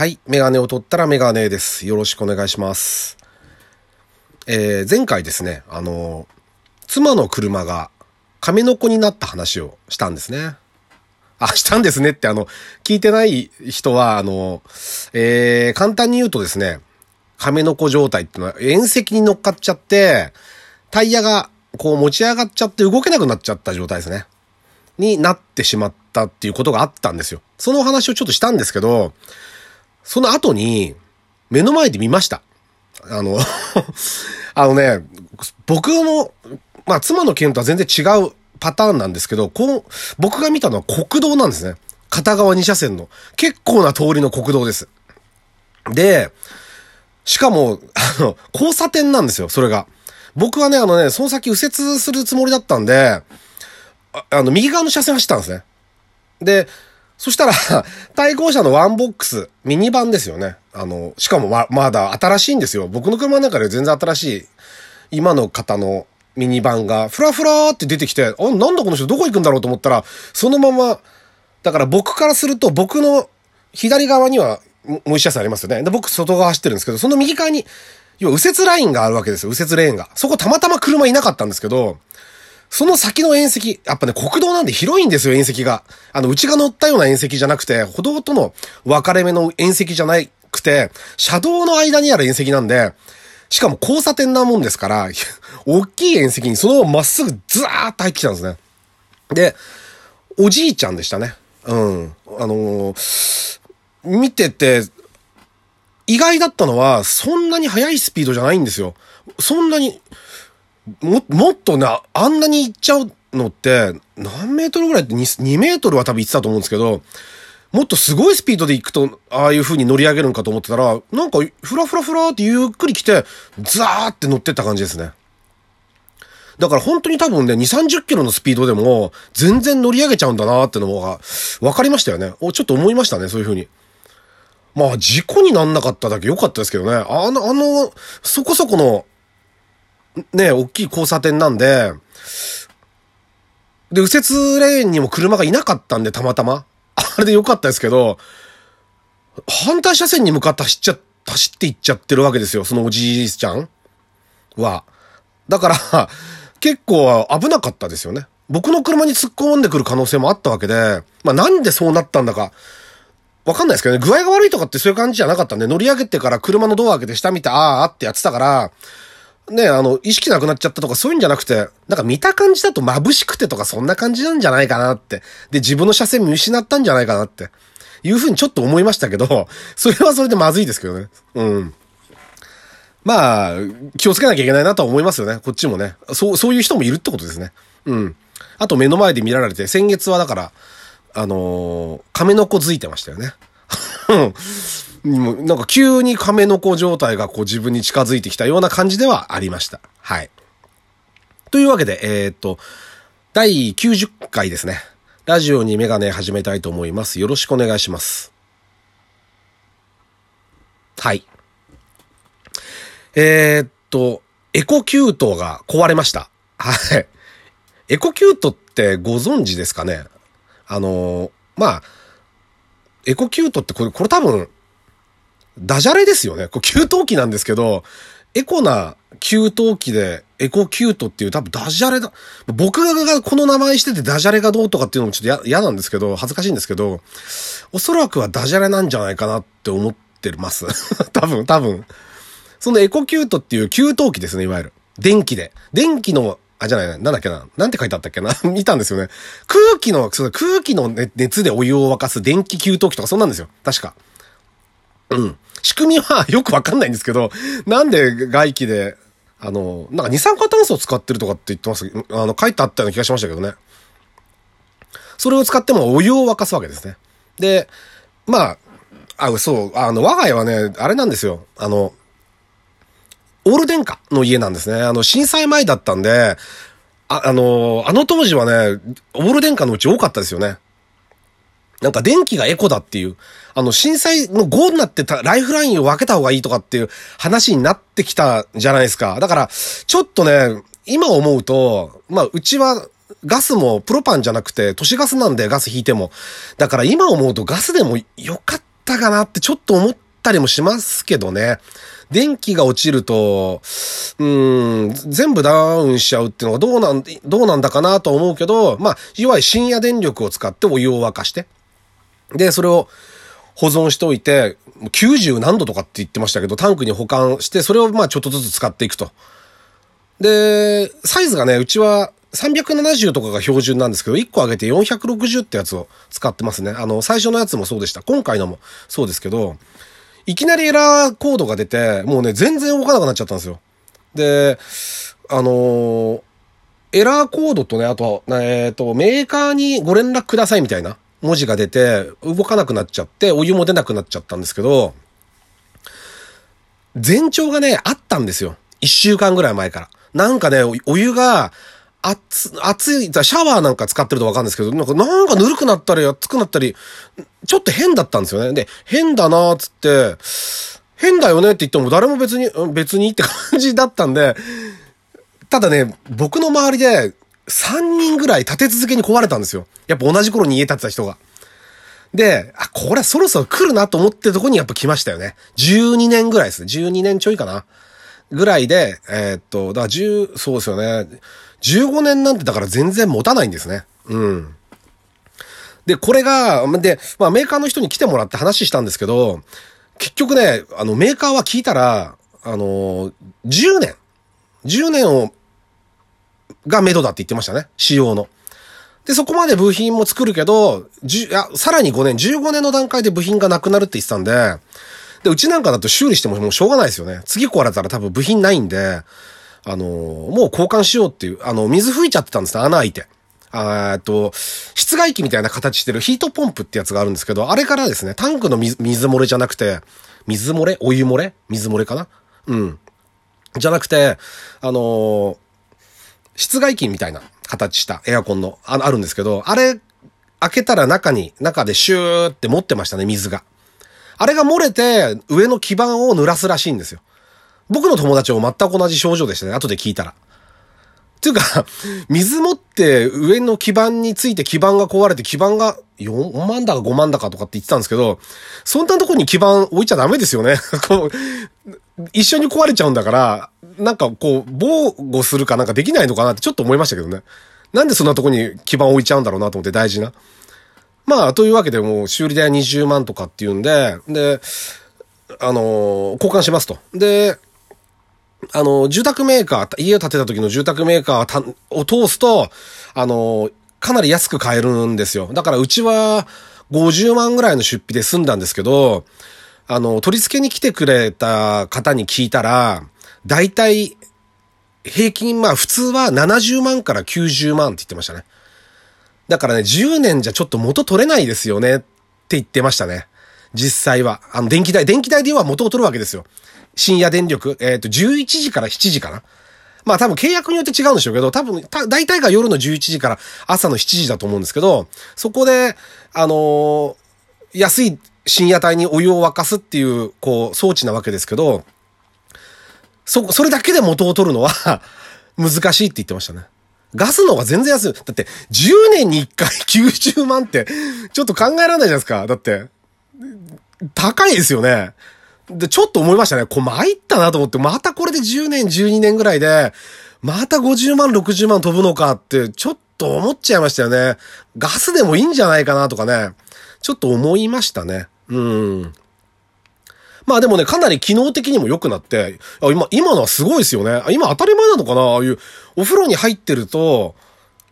はい。メガネを取ったらメガネです。よろしくお願いします。えー、前回ですね、あの、妻の車が亀の子になった話をしたんですね。あ、したんですねって、あの、聞いてない人は、あの、えー、簡単に言うとですね、亀の子状態ってのは、縁石に乗っかっちゃって、タイヤがこう持ち上がっちゃって動けなくなっちゃった状態ですね。になってしまったっていうことがあったんですよ。その話をちょっとしたんですけど、その後に、目の前で見ました。あの、あのね、僕の、まあ、妻の件とは全然違うパターンなんですけど、こう、僕が見たのは国道なんですね。片側2車線の。結構な通りの国道です。で、しかも、あの、交差点なんですよ、それが。僕はね、あのね、その先右折するつもりだったんで、ああの、右側の車線走ったんですね。で、そしたら、対向車のワンボックス、ミニバンですよね。あの、しかもま、まだ新しいんですよ。僕の車の中で全然新しい、今の方のミニバンが、ふらふらーって出てきて、あ、なんだこの人どこ行くんだろうと思ったら、そのまま、だから僕からすると、僕の左側には、もう一車線ありますよね。で、僕外側走ってるんですけど、その右側に、要は右折ラインがあるわけですよ。右折レーンが。そこたまたま車いなかったんですけど、その先の縁石、やっぱね、国道なんで広いんですよ、縁石が。あの、うちが乗ったような縁石じゃなくて、歩道との分かれ目の縁石じゃなくて、車道の間にある縁石なんで、しかも交差点なもんですから、大きい縁石にそのまままっすぐずーっと入ってきたんですね。で、おじいちゃんでしたね。うん。あのー見てて、意外だったのは、そんなに速いスピードじゃないんですよ。そんなに、も、もっとな、あんなに行っちゃうのって、何メートルぐらいって 2, 2メートルは多分行ってたと思うんですけど、もっとすごいスピードで行くと、ああいう風に乗り上げるんかと思ってたら、なんか、ふらふらふらってゆっくり来て、ザーって乗ってった感じですね。だから本当に多分ね、2、30キロのスピードでも、全然乗り上げちゃうんだなってのが、分かりましたよね。お、ちょっと思いましたね、そういう風に。まあ、事故になんなかっただけ良かったですけどね。あの、あの、そこそこの、ね、大きい交差点なんで、で、右折レーンにも車がいなかったんで、たまたま。あれで良かったですけど、反対車線に向かって走っちゃ、走っていっちゃってるわけですよ、そのおじいちゃんは。だから、結構危なかったですよね。僕の車に突っ込んでくる可能性もあったわけで、まあなんでそうなったんだか、わかんないですけどね、具合が悪いとかってそういう感じじゃなかったんで、乗り上げてから車のドア開けて下見て、あーあってやってたから、ね、あの、意識なくなっちゃったとかそういうんじゃなくて、なんか見た感じだと眩しくてとかそんな感じなんじゃないかなって。で、自分の車線見失ったんじゃないかなって。いうふうにちょっと思いましたけど、それはそれでまずいですけどね。うん。まあ、気をつけなきゃいけないなとは思いますよね。こっちもね。そう、そういう人もいるってことですね。うん。あと目の前で見られて、先月はだから、あのー亀の子づいてましたよね。う んもなんか急に亀の子状態がこう自分に近づいてきたような感じではありました。はい。というわけで、えーっと、第90回ですね。ラジオにメガネ始めたいと思います。よろしくお願いします。はい。えーっと、エコキュートが壊れました。はい。エコキュートってご存知ですかね？あのまあ、エコキュートってこれ、これ多分、ダジャレですよね。これ給湯器なんですけど、エコな給湯器でエコキュートっていう多分ダジャレだ。僕がこの名前しててダジャレがどうとかっていうのもちょっと嫌なんですけど、恥ずかしいんですけど、おそらくはダジャレなんじゃないかなって思ってます。多分、多分。そのエコキュートっていう給湯器ですね、いわゆる。電気で。電気の、あ、じゃないな、んだっけな。なんて書いてあったっけな。見たんですよね。空気の、空気の熱でお湯を沸かす電気給湯器とかそんなんですよ。確か。うん。仕組みはよくわかんないんですけど、なんで外気で、あの、なんか二酸化炭素を使ってるとかって言ってます。あの、書いてあったような気がしましたけどね。それを使ってもお湯を沸かすわけですね。で、まあ、あ、そう、あの、我が家はね、あれなんですよ。あの、オール電化の家なんですね。あの、震災前だったんで、あ、あの、あの当時はね、オール電化のうち多かったですよね。なんか電気がエコだっていう、あの震災の5になってたライフラインを分けた方がいいとかっていう話になってきたじゃないですか。だから、ちょっとね、今思うと、まあ、うちはガスもプロパンじゃなくて都市ガスなんでガス引いても。だから今思うとガスでもよかったかなってちょっと思ったりもしますけどね。電気が落ちると、うん、全部ダウンしちゃうっていうのがどうなん、どうなんだかなと思うけど、まあ、いわゆる深夜電力を使ってお湯を沸かして、で、それを保存しておいて、90何度とかって言ってましたけど、タンクに保管して、それをまあちょっとずつ使っていくと。で、サイズがね、うちは370とかが標準なんですけど、1個上げて460ってやつを使ってますね。あの、最初のやつもそうでした。今回のもそうですけど、いきなりエラーコードが出て、もうね、全然動かなくなっちゃったんですよ。で、あのー、エラーコードとね、あと、えっ、ー、と、メーカーにご連絡くださいみたいな文字が出て、動かなくなっちゃって、お湯も出なくなっちゃったんですけど、前兆がね、あったんですよ。一週間ぐらい前から。なんかね、お湯が、熱、熱い、シャワーなんか使ってるとわかるんですけど、なんか、なんかぬるくなったり、熱くなったり、ちょっと変だったんですよね。で、変だなーつって、変だよねって言っても誰も別に、別にって感じだったんで、ただね、僕の周りで3人ぐらい立て続けに壊れたんですよ。やっぱ同じ頃に家建てた人が。で、あ、これそろそろ来るなと思ってるとこにやっぱ来ましたよね。12年ぐらいですね。12年ちょいかな。ぐらいで、えー、っと、だから10、そうですよね。15年なんてだから全然持たないんですね。うん。で、これが、で、まあメーカーの人に来てもらって話したんですけど、結局ね、あのメーカーは聞いたら、あの、10年、10年を、が目処だって言ってましたね。仕様の。で、そこまで部品も作るけど、じや、さらに5年、15年の段階で部品がなくなるって言ってたんで、で、うちなんかだと修理してももうしょうがないですよね。次壊れたら多分部品ないんで、あの、もう交換しようっていう、あの、水吹いちゃってたんですね、穴開いて。えっと、室外機みたいな形してるヒートポンプってやつがあるんですけど、あれからですね、タンクの水水漏れじゃなくて、水漏れ？お湯漏れ？水漏れかな？うん。じゃなくて、あのー、室外機みたいな形したエアコンの、ああるんですけど、あれ、開けたら中に、中でシューって持ってましたね、水が。あれが漏れて、上の基板を濡らすらしいんですよ。僕の友達も全く同じ症状でしたね、後で聞いたら。っていうか、水持って上の基板について基板が壊れて基板が4万だか5万だかとかって言ってたんですけど、そんなとこに基板置いちゃダメですよね。こう、一緒に壊れちゃうんだから、なんかこう、防護するかなんかできないのかなってちょっと思いましたけどね。なんでそんなとこに基板置いちゃうんだろうなと思って大事な。まあ、というわけでもう修理代20万とかっていうんで、で、あのー、交換しますと。で、あの、住宅メーカー、家を建てた時の住宅メーカーを通すと、あの、かなり安く買えるんですよ。だからうちは50万ぐらいの出費で済んだんですけど、あの、取り付けに来てくれた方に聞いたら、だいたい平均、まあ普通は70万から90万って言ってましたね。だからね、10年じゃちょっと元取れないですよねって言ってましたね。実際は。あの、電気代、電気代で言えば元を取るわけですよ。深夜電力、えっ、ー、と、11時から7時かな。まあ多分契約によって違うんでしょうけど、多分、大体が夜の11時から朝の7時だと思うんですけど、そこで、あのー、安い深夜帯にお湯を沸かすっていう、こう、装置なわけですけど、そ、それだけで元を取るのは 難しいって言ってましたね。ガスの方が全然安い。だって、10年に1回 90万って、ちょっと考えられないじゃないですか。だって、高いですよね。で、ちょっと思いましたね。こう参ったなと思って、またこれで10年、12年ぐらいで、また50万、60万飛ぶのかって、ちょっと思っちゃいましたよね。ガスでもいいんじゃないかなとかね。ちょっと思いましたね。うん。まあでもね、かなり機能的にも良くなって、今、今のはすごいですよね。今当たり前なのかな？ああいう、お風呂に入ってると、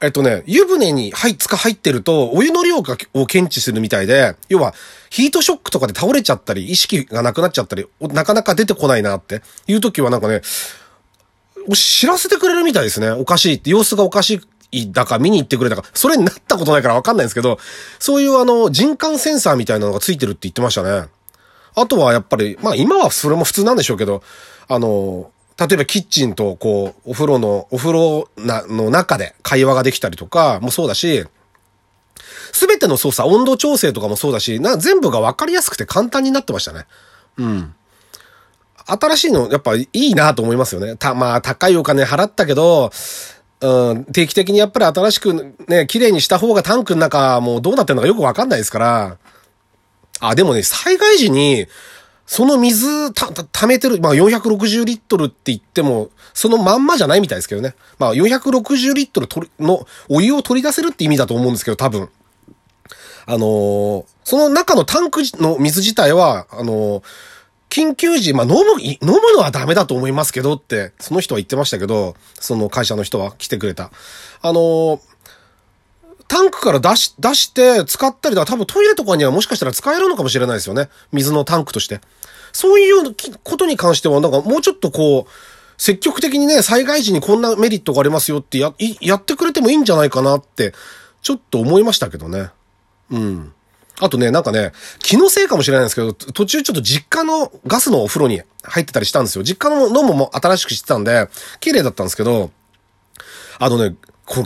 えっとね、湯船に入、つか入ってると、お湯の量を検知するみたいで、要は、ヒートショックとかで倒れちゃったり、意識がなくなっちゃったり、なかなか出てこないなっていう時はなんかね、知らせてくれるみたいですね。おかしいって、様子がおかしいだか見に行ってくれたか、それになったことないからわかんないんですけど、そういうあの、人感センサーみたいなのがついてるって言ってましたね。あとはやっぱり、まあ今はそれも普通なんでしょうけど、あの、例えばキッチンとこう、お風呂の、お風呂な、の中で会話ができたりとかもそうだし、すべての操作、温度調整とかもそうだし、な、全部がわかりやすくて簡単になってましたね。うん。新しいの、やっぱいいなと思いますよね。た、まあ、高いお金払ったけど、うん、定期的にやっぱり新しくね、綺麗にした方がタンクの中もうどうなってるのかよくわかんないですから、あ、でもね、災害時に、その水た、た、溜めてる、まあ460リットルって言っても、そのまんまじゃないみたいですけどね。まあ460リットル取のお湯を取り出せるって意味だと思うんですけど、多分。あのー、その中のタンクの水自体は、あのー、緊急時、まあ飲む、飲むのはダメだと思いますけどって、その人は言ってましたけど、その会社の人は来てくれた。あのー、タンクから出し、出して使ったりだ、多分トイレとかにはもしかしたら使えるのかもしれないですよね。水のタンクとして。そういうことに関しては、なんかもうちょっとこう、積極的にね、災害時にこんなメリットがありますよってや、やってくれてもいいんじゃないかなって、ちょっと思いましたけどね。うん。あとね、なんかね、気のせいかもしれないんですけど、途中ちょっと実家のガスのお風呂に入ってたりしたんですよ。実家の飲むも新しくしてたんで、綺麗だったんですけど、あのね、こ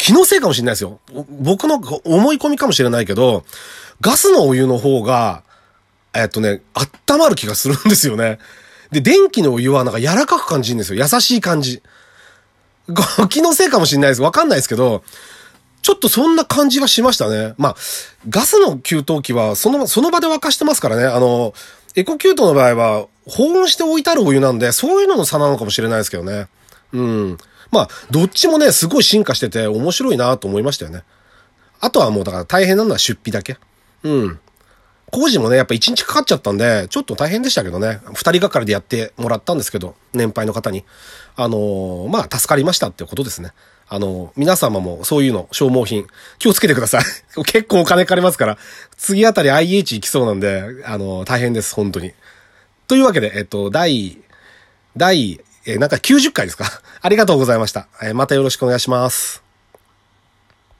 気のせいかもしれないですよ。僕の思い込みかもしれないけど、ガスのお湯の方が、えっとね、温まる気がするんですよね。で、電気のお湯はなんか柔らかく感じるんですよ。優しい感じ。気のせいかもしれないです。わかんないですけど、ちょっとそんな感じがしましたね。まあ、ガスの給湯器はその、その場で沸かしてますからね。あの、エコキュートの場合は保温して置いてあるお湯なんで、そういうのの差なのかもしれないですけどね。うん。まあ、どっちもね、すごい進化してて面白いなと思いましたよね。あとはもうだから大変なのは出費だけ。うん。工事もね、やっぱ1日かかっちゃったんで、ちょっと大変でしたけどね。二人がかりでやってもらったんですけど、年配の方に。あのー、まあ、助かりましたってことですね。あのー、皆様もそういうの、消耗品、気をつけてください。結構お金かかりますから、次あたり IH 行きそうなんで、あのー、大変です、本当に。というわけで、えっと、第、第、えなんか90回ですか？ありがとうございました。えまたよろしくお願いします。